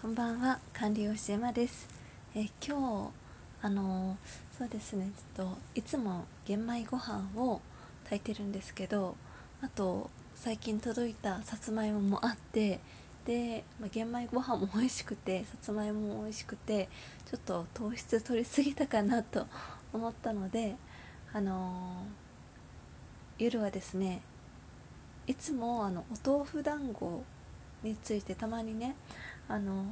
こんばんは管理栄養士エマです。え今日あのそうですねちょっといつも玄米ご飯を炊いてるんですけどあと最近届いたさつまいももあってで、まあ、玄米ご飯も美味しくてさつまいもも美味しくてちょっと糖質取りすぎたかなと思ったのであの夜はですねいつもあのお豆腐団子についてたまにねあの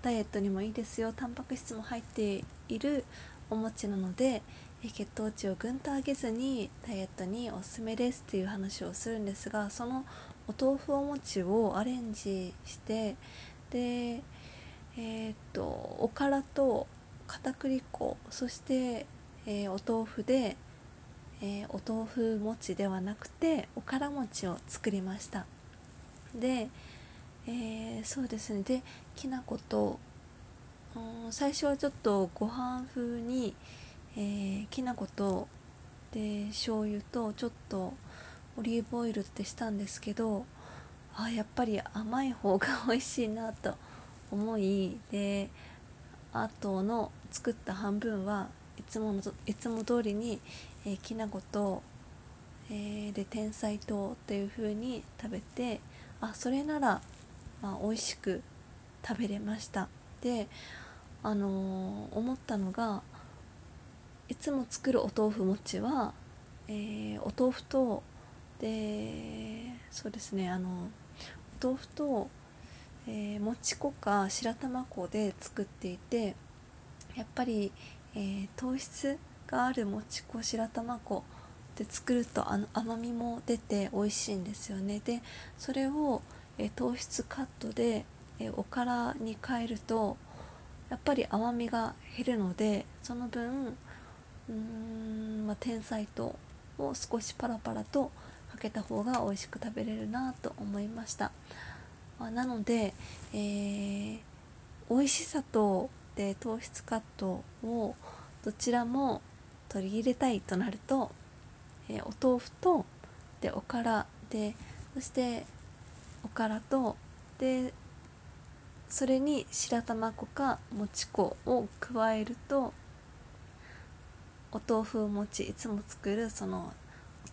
ダイエットにもいいですよタンパク質も入っているお餅なので血糖値をぐんと上げずにダイエットにおすすめですっていう話をするんですがそのお豆腐お餅をアレンジしてでえー、っとおからと片栗粉そして、えー、お豆腐で、えー、お豆腐餅ではなくておから餅を作りました。でえー、そうですね。できな粉と。うん最初はちょっとご飯風に、えー、きな粉と。で醤油とちょっとオリーブオイルってしたんですけどあやっぱり甘い方が美味しいなと思いであとの作った半分はいつものいつも通りに、えー、きな粉と、えー、で天才糖っていう風に食べてあそれならまあ、美味しく食べれました。であのー、思ったのがいつも作るお豆腐餅は、えー、お豆腐とでそうですねあのお豆腐と、えー、もち粉か白玉粉で作っていてやっぱり、え糖質があるもち粉白玉粉で作るとあの甘みも出て美味しいんですよね。でそれをえ糖質カットで、えおからに変えるとやっぱり甘みが減るのでその分うーん、まあ、天才糖を少しパラパラとかけた方が美味しく食べれるなと思いました、まあ、なので、えー、美味しさとで糖質カットをどちらも取り入れたいとなると、えー、お豆腐とでおからでそしておからとでそれに白玉粉かもち粉を加えるとお豆腐餅いつも作るその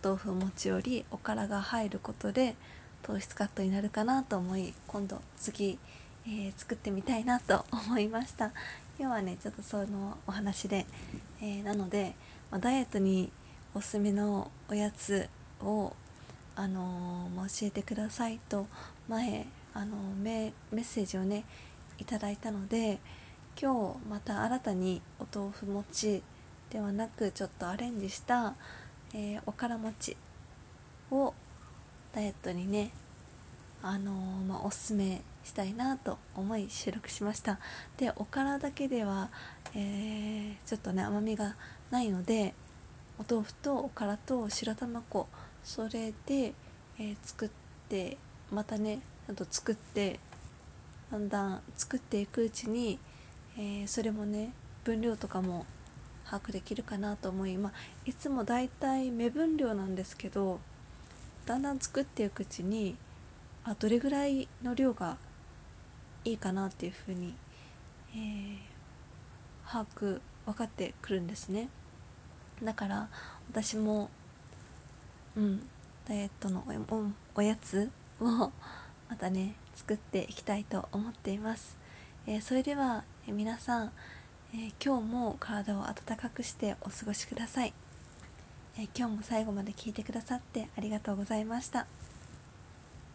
お豆腐餅よりおからが入ることで糖質カットになるかなと思い今度次、えー、作ってみたいなと 思いました。今日はねちょっとそのお話で、えー、なので、まあ、ダイエットにおすすめのおやつをあのー、教えてくださいと前あのメッセージをねいただいたので今日また新たにお豆腐餅ではなくちょっとアレンジした、えー、おから餅をダイエットにねあのー、まあ、おすすめしたいなと思い収録しました。でおからだけでは、えー、ちょっとね甘みがないのでお豆腐とおからと白玉粉それで、えー、作ってまたねあと作ってだんだん作っていくうちに、えー、それもね分量とかも把握できるかなと思い、まあ、いつもだいたい目分量なんですけどだんだん作っていくうちにあどれぐらいの量がいいかなっていうふうに、えー、把握分かってくるんですね。だから私もうん。ダイエットのおやつをまたね作っていきたいと思っています、えー、それでは、え、皆さん、えー、今日も体を温かくしてお過ごしください、え今日も最後まで聞いてくださってありがとうございました。